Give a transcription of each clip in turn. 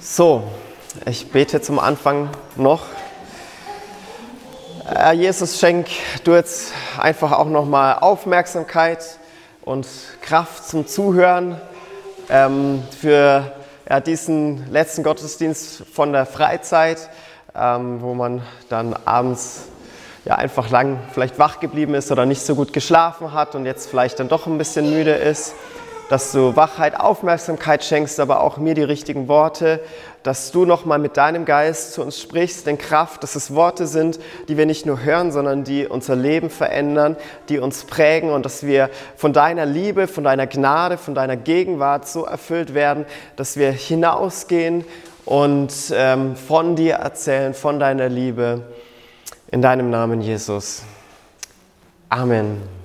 So, ich bete zum Anfang noch. Herr Jesus, schenk du jetzt einfach auch nochmal Aufmerksamkeit und Kraft zum Zuhören ähm, für ja, diesen letzten Gottesdienst von der Freizeit, ähm, wo man dann abends ja, einfach lang vielleicht wach geblieben ist oder nicht so gut geschlafen hat und jetzt vielleicht dann doch ein bisschen müde ist dass du Wachheit, Aufmerksamkeit schenkst, aber auch mir die richtigen Worte, dass du nochmal mit deinem Geist zu uns sprichst, denn Kraft, dass es Worte sind, die wir nicht nur hören, sondern die unser Leben verändern, die uns prägen und dass wir von deiner Liebe, von deiner Gnade, von deiner Gegenwart so erfüllt werden, dass wir hinausgehen und ähm, von dir erzählen, von deiner Liebe. In deinem Namen, Jesus. Amen.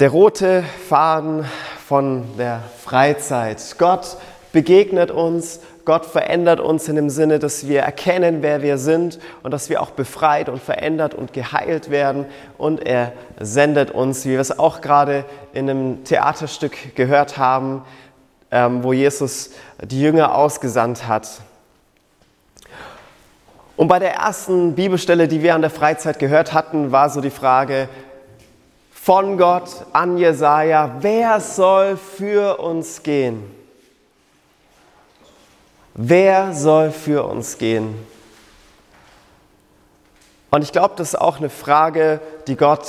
Der rote Faden von der Freizeit. Gott begegnet uns, Gott verändert uns in dem Sinne, dass wir erkennen, wer wir sind und dass wir auch befreit und verändert und geheilt werden. Und er sendet uns, wie wir es auch gerade in einem Theaterstück gehört haben, ähm, wo Jesus die Jünger ausgesandt hat. Und bei der ersten Bibelstelle, die wir an der Freizeit gehört hatten, war so die Frage, von Gott an Jesaja, wer soll für uns gehen? Wer soll für uns gehen? Und ich glaube, das ist auch eine Frage, die Gott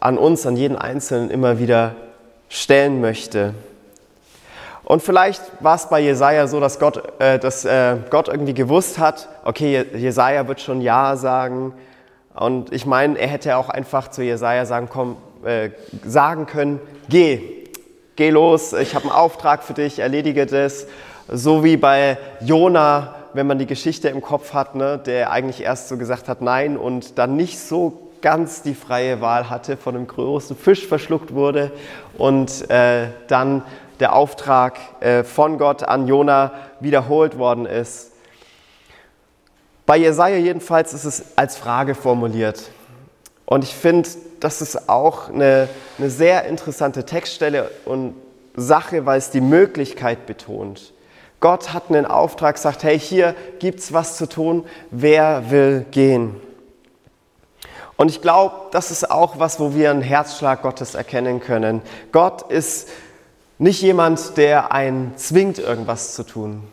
an uns, an jeden Einzelnen immer wieder stellen möchte. Und vielleicht war es bei Jesaja so, dass Gott, äh, dass, äh, Gott irgendwie gewusst hat, okay, Jesaja wird schon Ja sagen. Und ich meine, er hätte auch einfach zu Jesaja sagen, komm, äh, sagen können, geh, geh los, ich habe einen Auftrag für dich, erledige das. So wie bei Jona, wenn man die Geschichte im Kopf hat, ne, der eigentlich erst so gesagt hat nein und dann nicht so ganz die freie Wahl hatte, von einem großen Fisch verschluckt wurde und äh, dann der Auftrag äh, von Gott an Jona wiederholt worden ist. Bei Jesaja jedenfalls ist es als Frage formuliert. Und ich finde, das ist auch eine, eine sehr interessante Textstelle und Sache, weil es die Möglichkeit betont. Gott hat einen Auftrag, sagt, hey, hier gibt es was zu tun, wer will gehen? Und ich glaube, das ist auch was, wo wir einen Herzschlag Gottes erkennen können. Gott ist nicht jemand, der einen zwingt, irgendwas zu tun,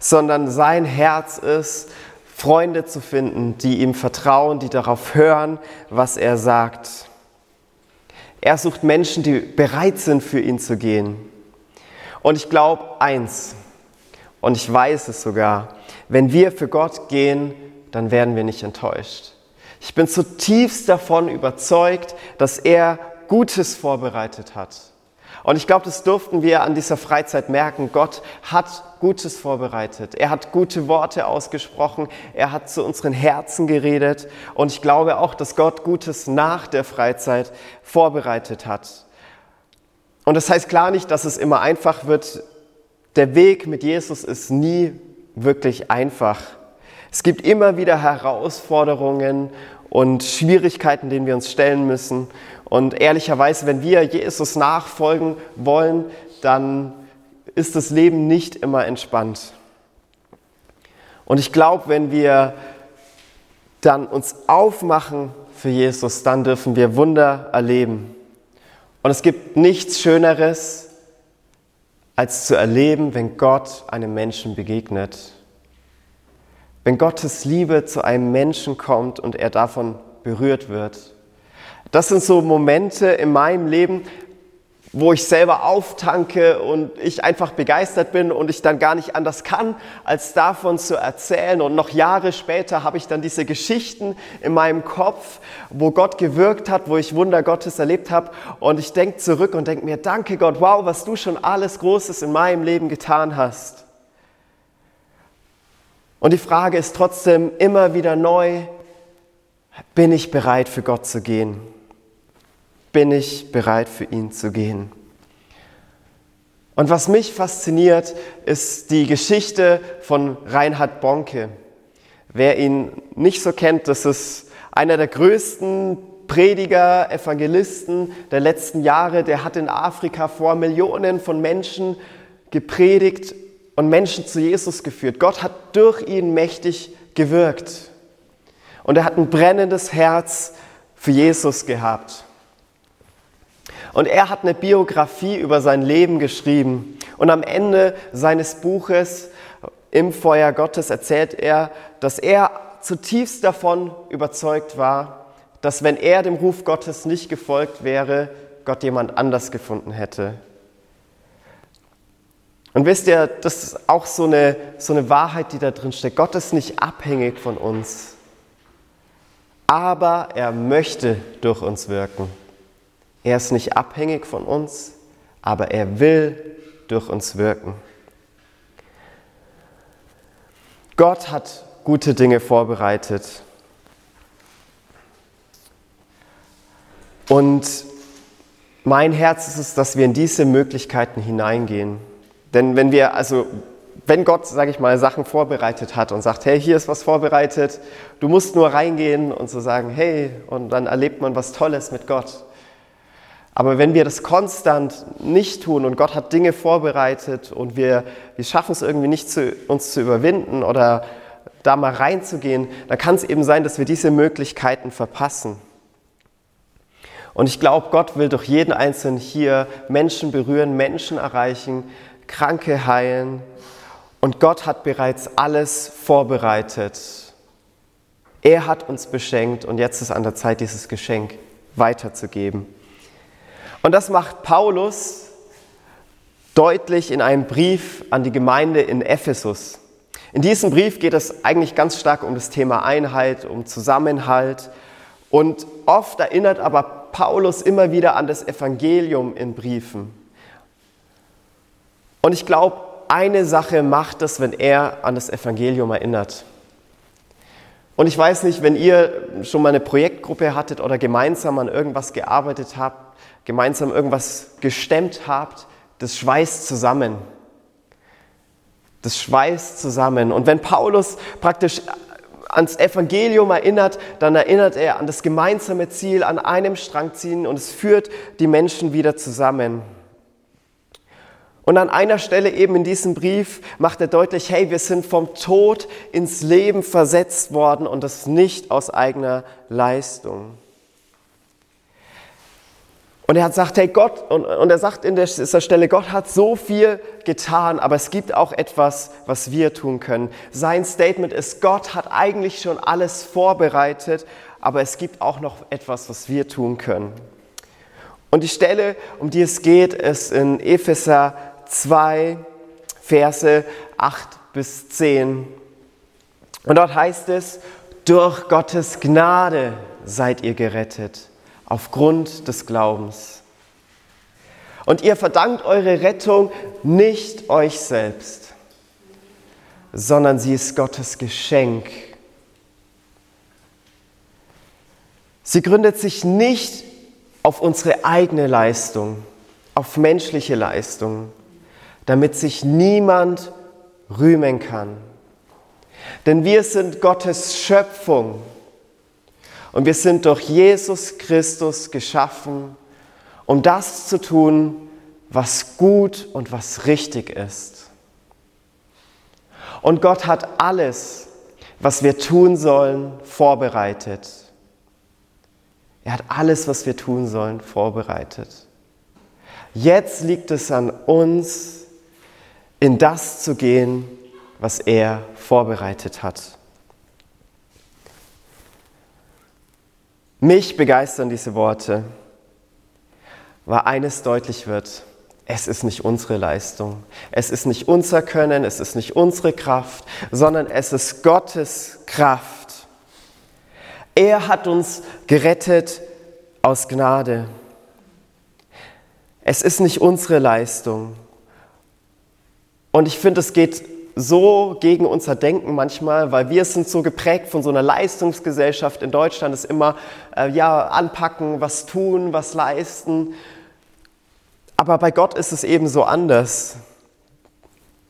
sondern sein Herz ist, Freunde zu finden, die ihm vertrauen, die darauf hören, was er sagt. Er sucht Menschen, die bereit sind, für ihn zu gehen. Und ich glaube eins, und ich weiß es sogar, wenn wir für Gott gehen, dann werden wir nicht enttäuscht. Ich bin zutiefst davon überzeugt, dass er Gutes vorbereitet hat. Und ich glaube, das durften wir an dieser Freizeit merken. Gott hat Gutes vorbereitet. Er hat gute Worte ausgesprochen. Er hat zu unseren Herzen geredet. Und ich glaube auch, dass Gott Gutes nach der Freizeit vorbereitet hat. Und das heißt klar nicht, dass es immer einfach wird. Der Weg mit Jesus ist nie wirklich einfach. Es gibt immer wieder Herausforderungen und Schwierigkeiten, denen wir uns stellen müssen. Und ehrlicherweise, wenn wir Jesus nachfolgen wollen, dann ist das Leben nicht immer entspannt. Und ich glaube, wenn wir dann uns aufmachen für Jesus, dann dürfen wir Wunder erleben. Und es gibt nichts Schöneres, als zu erleben, wenn Gott einem Menschen begegnet. Wenn Gottes Liebe zu einem Menschen kommt und er davon berührt wird. Das sind so Momente in meinem Leben, wo ich selber auftanke und ich einfach begeistert bin und ich dann gar nicht anders kann, als davon zu erzählen. Und noch Jahre später habe ich dann diese Geschichten in meinem Kopf, wo Gott gewirkt hat, wo ich Wunder Gottes erlebt habe. Und ich denke zurück und denke mir, danke Gott, wow, was du schon alles Großes in meinem Leben getan hast. Und die Frage ist trotzdem immer wieder neu, bin ich bereit für Gott zu gehen? Bin ich bereit für ihn zu gehen. Und was mich fasziniert, ist die Geschichte von Reinhard Bonke. Wer ihn nicht so kennt, das ist einer der größten Prediger, Evangelisten der letzten Jahre. Der hat in Afrika vor Millionen von Menschen gepredigt und Menschen zu Jesus geführt. Gott hat durch ihn mächtig gewirkt. Und er hat ein brennendes Herz für Jesus gehabt. Und er hat eine Biografie über sein Leben geschrieben. Und am Ende seines Buches Im Feuer Gottes erzählt er, dass er zutiefst davon überzeugt war, dass wenn er dem Ruf Gottes nicht gefolgt wäre, Gott jemand anders gefunden hätte. Und wisst ihr, das ist auch so eine, so eine Wahrheit, die da drin steckt. Gott ist nicht abhängig von uns, aber er möchte durch uns wirken. Er ist nicht abhängig von uns, aber er will durch uns wirken. Gott hat gute Dinge vorbereitet. Und mein Herz ist es, dass wir in diese Möglichkeiten hineingehen. Denn wenn wir, also wenn Gott, sage ich mal, Sachen vorbereitet hat und sagt, hey, hier ist was vorbereitet, du musst nur reingehen und so sagen, hey, und dann erlebt man was Tolles mit Gott. Aber wenn wir das konstant nicht tun und Gott hat Dinge vorbereitet und wir, wir schaffen es irgendwie nicht, zu, uns zu überwinden oder da mal reinzugehen, dann kann es eben sein, dass wir diese Möglichkeiten verpassen. Und ich glaube, Gott will durch jeden Einzelnen hier Menschen berühren, Menschen erreichen, Kranke heilen. Und Gott hat bereits alles vorbereitet. Er hat uns beschenkt und jetzt ist an der Zeit, dieses Geschenk weiterzugeben. Und das macht Paulus deutlich in einem Brief an die Gemeinde in Ephesus. In diesem Brief geht es eigentlich ganz stark um das Thema Einheit, um Zusammenhalt. Und oft erinnert aber Paulus immer wieder an das Evangelium in Briefen. Und ich glaube, eine Sache macht es, wenn er an das Evangelium erinnert. Und ich weiß nicht, wenn ihr schon mal eine Projektgruppe hattet oder gemeinsam an irgendwas gearbeitet habt, gemeinsam irgendwas gestemmt habt, das schweißt zusammen. Das schweißt zusammen. Und wenn Paulus praktisch ans Evangelium erinnert, dann erinnert er an das gemeinsame Ziel, an einem Strang ziehen und es führt die Menschen wieder zusammen. Und an einer Stelle eben in diesem Brief macht er deutlich, hey, wir sind vom Tod ins Leben versetzt worden und das nicht aus eigener Leistung. Und er hat gesagt, hey Gott, und, und er sagt in dieser Stelle, Gott hat so viel getan, aber es gibt auch etwas, was wir tun können. Sein Statement ist, Gott hat eigentlich schon alles vorbereitet, aber es gibt auch noch etwas, was wir tun können. Und die Stelle, um die es geht, ist in Epheser 2, Verse 8 bis 10. Und dort heißt es, durch Gottes Gnade seid ihr gerettet aufgrund des Glaubens. Und ihr verdankt eure Rettung nicht euch selbst, sondern sie ist Gottes Geschenk. Sie gründet sich nicht auf unsere eigene Leistung, auf menschliche Leistung, damit sich niemand rühmen kann. Denn wir sind Gottes Schöpfung und wir sind durch Jesus Christus geschaffen, um das zu tun, was gut und was richtig ist. Und Gott hat alles, was wir tun sollen, vorbereitet. Er hat alles, was wir tun sollen, vorbereitet. Jetzt liegt es an uns, in das zu gehen, was er vorbereitet hat. Mich begeistern diese Worte, weil eines deutlich wird. Es ist nicht unsere Leistung, es ist nicht unser Können, es ist nicht unsere Kraft, sondern es ist Gottes Kraft. Er hat uns gerettet aus Gnade. Es ist nicht unsere Leistung. Und ich finde, es geht so gegen unser Denken manchmal, weil wir sind so geprägt von so einer Leistungsgesellschaft in Deutschland, ist immer äh, ja anpacken, was tun, was leisten. Aber bei Gott ist es eben so anders.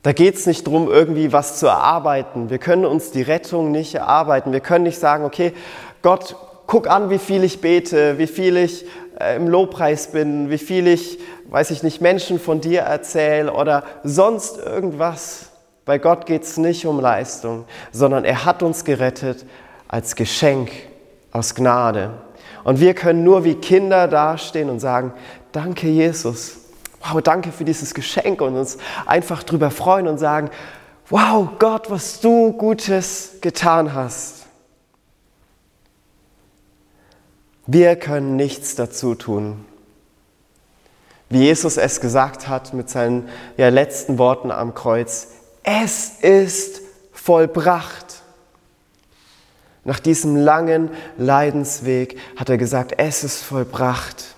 Da geht es nicht darum, irgendwie was zu erarbeiten. Wir können uns die Rettung nicht erarbeiten. Wir können nicht sagen, okay, Gott, guck an, wie viel ich bete, wie viel ich äh, im Lobpreis bin, wie viel ich weiß ich nicht, Menschen von dir erzähle oder sonst irgendwas. Bei Gott geht es nicht um Leistung, sondern er hat uns gerettet als Geschenk aus Gnade. Und wir können nur wie Kinder dastehen und sagen, danke Jesus, wow, danke für dieses Geschenk und uns einfach drüber freuen und sagen, wow, Gott, was du Gutes getan hast. Wir können nichts dazu tun. Wie Jesus es gesagt hat mit seinen ja, letzten Worten am Kreuz, es ist vollbracht. Nach diesem langen Leidensweg hat er gesagt, es ist vollbracht.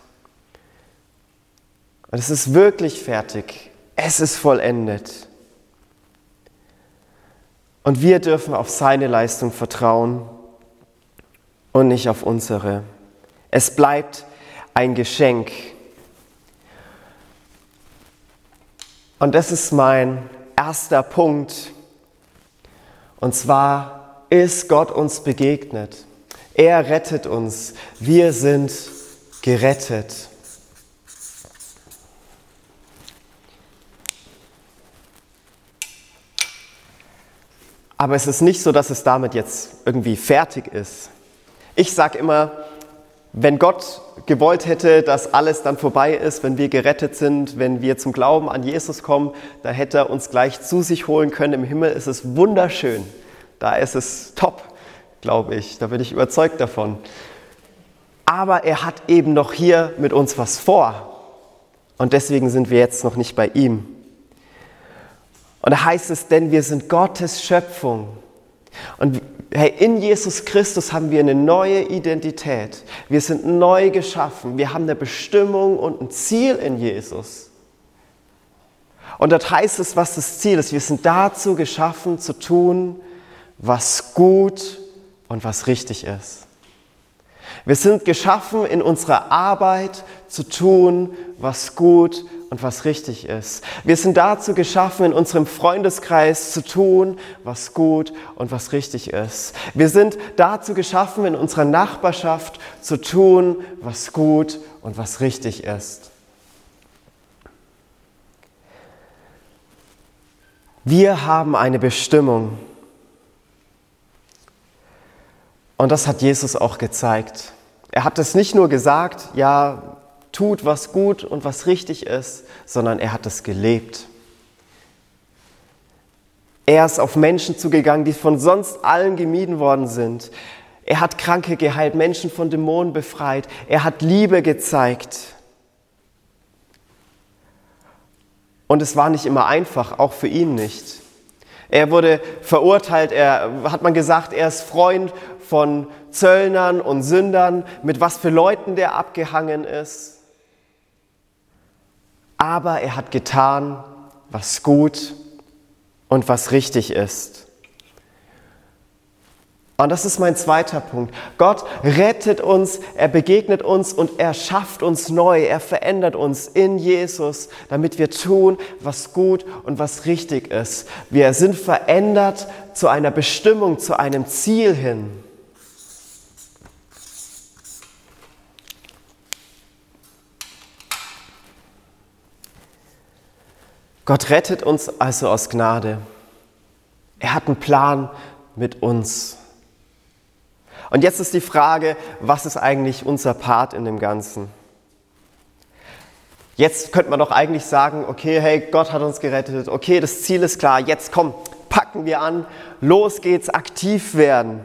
Und es ist wirklich fertig. Es ist vollendet. Und wir dürfen auf seine Leistung vertrauen und nicht auf unsere. Es bleibt ein Geschenk. Und das ist mein erster Punkt. Und zwar ist Gott uns begegnet. Er rettet uns. Wir sind gerettet. Aber es ist nicht so, dass es damit jetzt irgendwie fertig ist. Ich sage immer, wenn Gott gewollt hätte, dass alles dann vorbei ist, wenn wir gerettet sind, wenn wir zum Glauben an Jesus kommen, dann hätte er uns gleich zu sich holen können. Im Himmel ist es wunderschön. Da ist es top, glaube ich. Da bin ich überzeugt davon. Aber er hat eben noch hier mit uns was vor. Und deswegen sind wir jetzt noch nicht bei ihm. Und da heißt es, denn wir sind Gottes Schöpfung. Und hey, in Jesus Christus haben wir eine neue Identität. Wir sind neu geschaffen. Wir haben eine Bestimmung und ein Ziel in Jesus. Und dort heißt es, was das Ziel ist. Wir sind dazu geschaffen, zu tun, was gut und was richtig ist. Wir sind geschaffen, in unserer Arbeit zu tun, was gut und was richtig ist. Wir sind dazu geschaffen, in unserem Freundeskreis zu tun, was gut und was richtig ist. Wir sind dazu geschaffen, in unserer Nachbarschaft zu tun, was gut und was richtig ist. Wir haben eine Bestimmung. Und das hat Jesus auch gezeigt. Er hat es nicht nur gesagt, ja, tut, was gut und was richtig ist, sondern er hat es gelebt. Er ist auf Menschen zugegangen, die von sonst allen gemieden worden sind. Er hat Kranke geheilt, Menschen von Dämonen befreit. Er hat Liebe gezeigt. Und es war nicht immer einfach, auch für ihn nicht. Er wurde verurteilt, er hat man gesagt, er ist Freund von Zöllnern und Sündern, mit was für Leuten der abgehangen ist aber er hat getan, was gut und was richtig ist. Und das ist mein zweiter Punkt. Gott rettet uns, er begegnet uns und er schafft uns neu, er verändert uns in Jesus, damit wir tun, was gut und was richtig ist. Wir sind verändert zu einer Bestimmung, zu einem Ziel hin. Gott rettet uns also aus Gnade. Er hat einen Plan mit uns. Und jetzt ist die Frage, was ist eigentlich unser Part in dem Ganzen? Jetzt könnte man doch eigentlich sagen, okay, hey, Gott hat uns gerettet, okay, das Ziel ist klar, jetzt komm, packen wir an, los geht's, aktiv werden.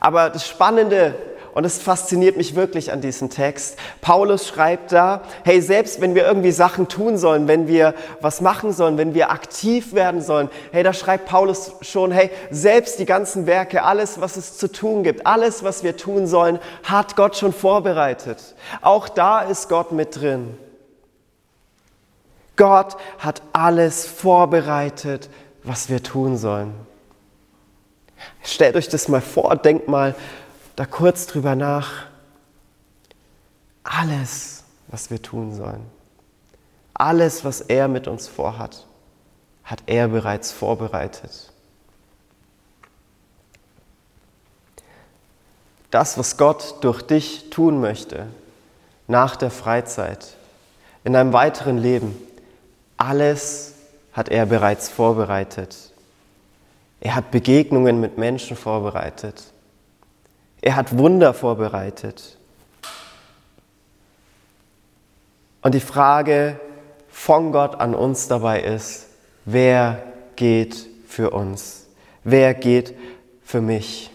Aber das Spannende und es fasziniert mich wirklich an diesem Text. Paulus schreibt da, hey, selbst wenn wir irgendwie Sachen tun sollen, wenn wir was machen sollen, wenn wir aktiv werden sollen, hey, da schreibt Paulus schon, hey, selbst die ganzen Werke, alles, was es zu tun gibt, alles, was wir tun sollen, hat Gott schon vorbereitet. Auch da ist Gott mit drin. Gott hat alles vorbereitet, was wir tun sollen. Stellt euch das mal vor, denkt mal, da kurz drüber nach. Alles, was wir tun sollen, alles, was er mit uns vorhat, hat er bereits vorbereitet. Das, was Gott durch dich tun möchte, nach der Freizeit, in deinem weiteren Leben. Alles hat er bereits vorbereitet. Er hat Begegnungen mit Menschen vorbereitet. Er hat Wunder vorbereitet. Und die Frage von Gott an uns dabei ist, wer geht für uns? Wer geht für mich?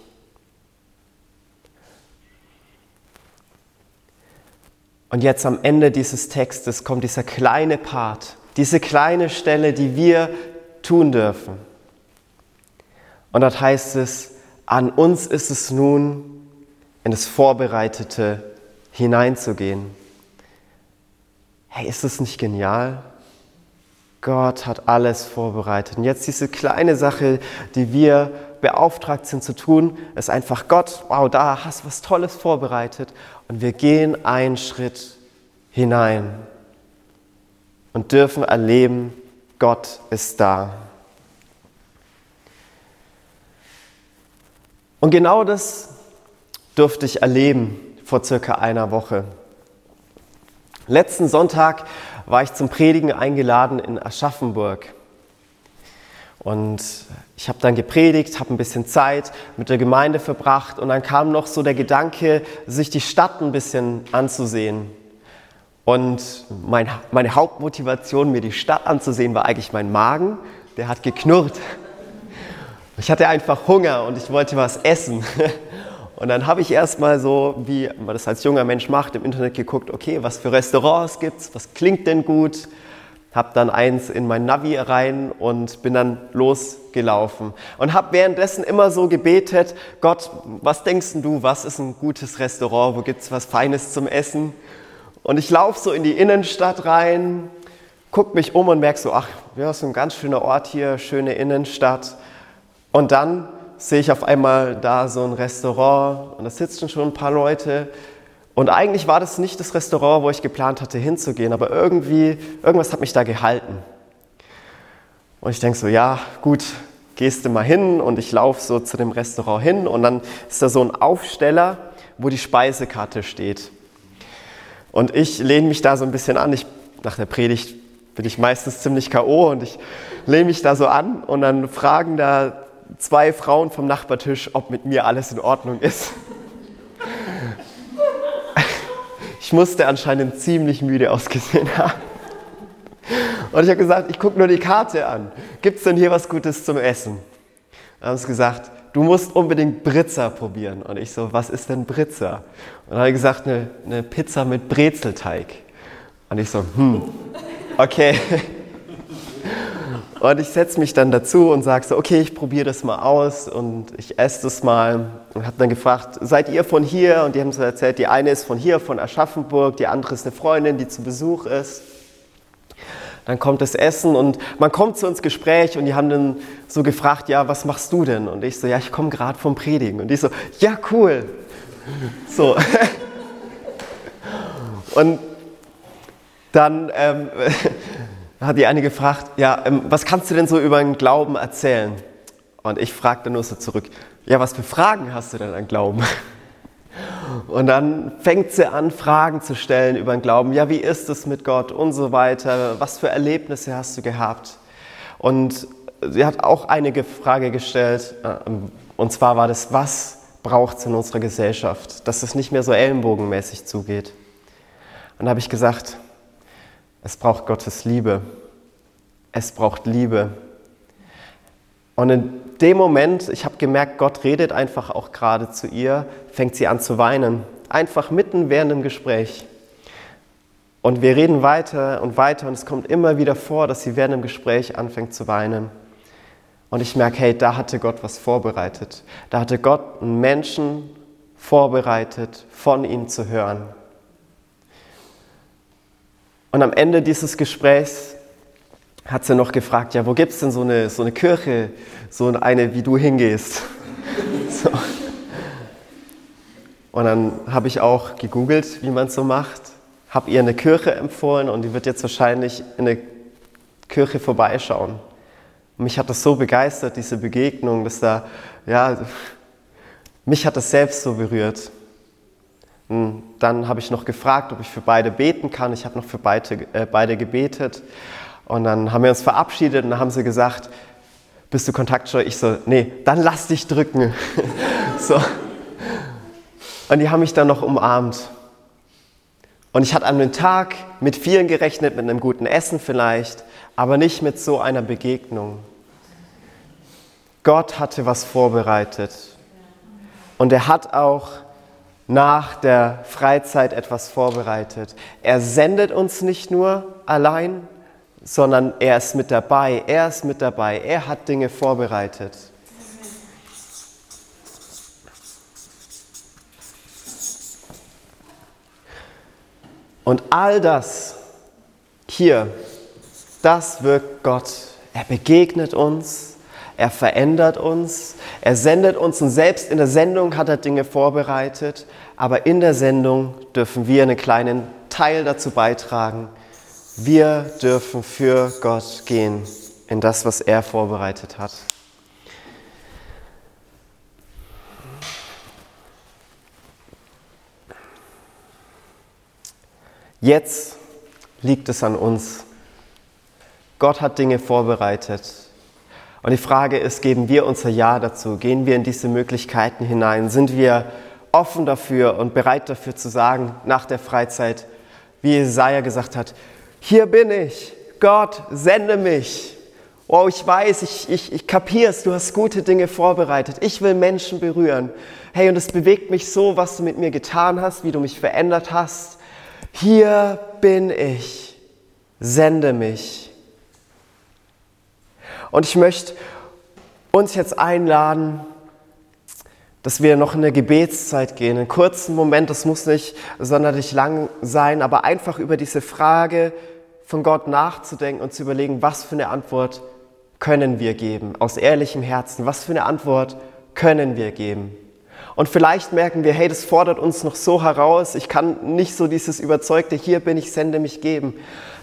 Und jetzt am Ende dieses Textes kommt dieser kleine Part, diese kleine Stelle, die wir tun dürfen. Und dort heißt es, an uns ist es nun, in das Vorbereitete hineinzugehen. Hey, ist das nicht genial? Gott hat alles vorbereitet. Und jetzt diese kleine Sache, die wir beauftragt sind zu tun, ist einfach Gott, wow, da hast du was Tolles vorbereitet. Und wir gehen einen Schritt hinein und dürfen erleben, Gott ist da. Und genau das durfte ich erleben vor circa einer Woche. Letzten Sonntag war ich zum Predigen eingeladen in Aschaffenburg. Und ich habe dann gepredigt, habe ein bisschen Zeit mit der Gemeinde verbracht und dann kam noch so der Gedanke, sich die Stadt ein bisschen anzusehen. Und mein, meine Hauptmotivation, mir die Stadt anzusehen, war eigentlich mein Magen. Der hat geknurrt. Ich hatte einfach Hunger und ich wollte was essen. Und dann habe ich erstmal so, wie man das als junger Mensch macht, im Internet geguckt, okay, was für Restaurants gibt es, was klingt denn gut, habe dann eins in mein Navi rein und bin dann losgelaufen und habe währenddessen immer so gebetet, Gott, was denkst du, was ist ein gutes Restaurant, wo gibt es was Feines zum Essen? Und ich laufe so in die Innenstadt rein, gucke mich um und merke so, ach, ja, ist ein ganz schöner Ort hier, schöne Innenstadt. Und dann sehe ich auf einmal da so ein Restaurant und da sitzen schon ein paar Leute. Und eigentlich war das nicht das Restaurant, wo ich geplant hatte hinzugehen, aber irgendwie, irgendwas hat mich da gehalten. Und ich denke so, ja, gut, gehst du mal hin und ich laufe so zu dem Restaurant hin und dann ist da so ein Aufsteller, wo die Speisekarte steht. Und ich lehne mich da so ein bisschen an. Ich, nach der Predigt bin ich meistens ziemlich K.O. und ich lehne mich da so an und dann fragen da zwei Frauen vom Nachbartisch, ob mit mir alles in Ordnung ist. Ich musste anscheinend ziemlich müde ausgesehen haben. Und ich habe gesagt, ich gucke nur die Karte an. Gibt es denn hier was Gutes zum Essen? Dann haben sie gesagt, du musst unbedingt Britzer probieren. Und ich so, was ist denn Britzer? Und dann habe ich gesagt, eine, eine Pizza mit Brezelteig. Und ich so, hm, okay. Und ich setze mich dann dazu und sage so, okay, ich probiere das mal aus und ich esse das mal. Und habe dann gefragt, seid ihr von hier? Und die haben so erzählt, die eine ist von hier, von Aschaffenburg, die andere ist eine Freundin, die zu Besuch ist. Dann kommt das Essen und man kommt zu uns Gespräch und die haben dann so gefragt, ja, was machst du denn? Und ich so, ja, ich komme gerade vom Predigen. Und die so, ja, cool. So. Und dann ähm, hat die eine gefragt, ja, ähm, was kannst du denn so über den Glauben erzählen? Und ich fragte nur so zurück, ja, was für Fragen hast du denn an Glauben? Und dann fängt sie an, Fragen zu stellen über den Glauben. Ja, wie ist es mit Gott und so weiter? Was für Erlebnisse hast du gehabt? Und sie hat auch einige Frage gestellt. Ähm, und zwar war das, was braucht es in unserer Gesellschaft, dass es nicht mehr so ellenbogenmäßig zugeht? Und da habe ich gesagt, es braucht Gottes Liebe. Es braucht Liebe. Und in dem Moment, ich habe gemerkt, Gott redet einfach auch gerade zu ihr, fängt sie an zu weinen. Einfach mitten während dem Gespräch. Und wir reden weiter und weiter und es kommt immer wieder vor, dass sie während dem Gespräch anfängt zu weinen. Und ich merke, hey, da hatte Gott was vorbereitet. Da hatte Gott einen Menschen vorbereitet, von ihm zu hören. Und am Ende dieses Gesprächs hat sie noch gefragt, ja, wo gibt es denn so eine, so eine Kirche, so eine, wie du hingehst? So. Und dann habe ich auch gegoogelt, wie man es so macht, habe ihr eine Kirche empfohlen und die wird jetzt wahrscheinlich in eine Kirche vorbeischauen. Und mich hat das so begeistert, diese Begegnung, dass da, ja, mich hat das selbst so berührt. Hm, dann habe ich noch gefragt, ob ich für beide beten kann. Ich habe noch für beide, äh, beide gebetet. Und dann haben wir uns verabschiedet und dann haben sie gesagt, bist du kontaktscheu? Ich so, nee, dann lass dich drücken. so. Und die haben mich dann noch umarmt. Und ich hatte an dem Tag mit vielen gerechnet, mit einem guten Essen vielleicht, aber nicht mit so einer Begegnung. Gott hatte was vorbereitet. Und er hat auch nach der Freizeit etwas vorbereitet. Er sendet uns nicht nur allein, sondern er ist mit dabei. Er ist mit dabei. Er hat Dinge vorbereitet. Und all das hier, das wirkt Gott. Er begegnet uns, er verändert uns, er sendet uns und selbst in der Sendung hat er Dinge vorbereitet, aber in der Sendung dürfen wir einen kleinen Teil dazu beitragen. Wir dürfen für Gott gehen in das, was er vorbereitet hat. Jetzt liegt es an uns. Gott hat Dinge vorbereitet. Und die Frage ist, geben wir unser Ja dazu? Gehen wir in diese Möglichkeiten hinein? Sind wir offen dafür und bereit dafür zu sagen, nach der Freizeit, wie Jesaja gesagt hat, hier bin ich, Gott, sende mich. Oh, ich weiß, ich, ich, ich kapier's, du hast gute Dinge vorbereitet. Ich will Menschen berühren. Hey, und es bewegt mich so, was du mit mir getan hast, wie du mich verändert hast. Hier bin ich, sende mich. Und ich möchte uns jetzt einladen, dass wir noch in eine Gebetszeit gehen, einen kurzen Moment, das muss nicht sonderlich lang sein, aber einfach über diese Frage von Gott nachzudenken und zu überlegen, was für eine Antwort können wir geben, aus ehrlichem Herzen, was für eine Antwort können wir geben. Und vielleicht merken wir, hey, das fordert uns noch so heraus, ich kann nicht so dieses überzeugte, hier bin ich, sende mich geben.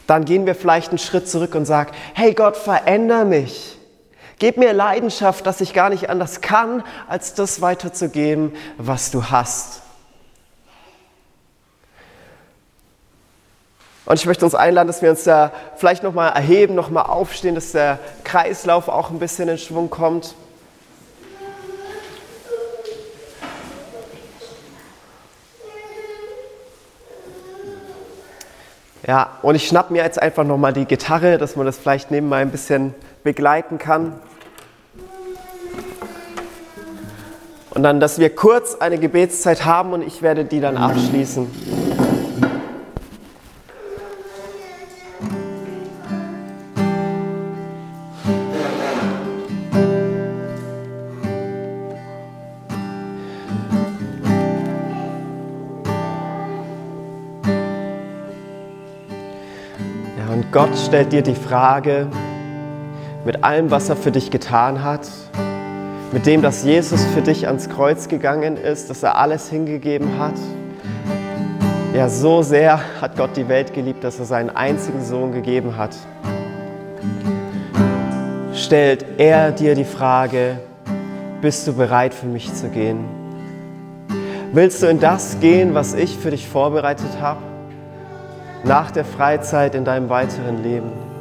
Dann gehen wir vielleicht einen Schritt zurück und sagen, hey Gott, veränder mich. Gib mir Leidenschaft, dass ich gar nicht anders kann, als das weiterzugeben, was du hast. Und ich möchte uns einladen, dass wir uns da vielleicht nochmal erheben, nochmal aufstehen, dass der Kreislauf auch ein bisschen in Schwung kommt. Ja, und ich schnapp mir jetzt einfach nochmal die Gitarre, dass man das vielleicht nebenbei ein bisschen begleiten kann. Und dann, dass wir kurz eine Gebetszeit haben und ich werde die dann abschließen. Gott stellt dir die Frage, mit allem, was er für dich getan hat, mit dem, dass Jesus für dich ans Kreuz gegangen ist, dass er alles hingegeben hat. Ja, so sehr hat Gott die Welt geliebt, dass er seinen einzigen Sohn gegeben hat. Stellt er dir die Frage, bist du bereit für mich zu gehen? Willst du in das gehen, was ich für dich vorbereitet habe? Nach der Freizeit in deinem weiteren Leben.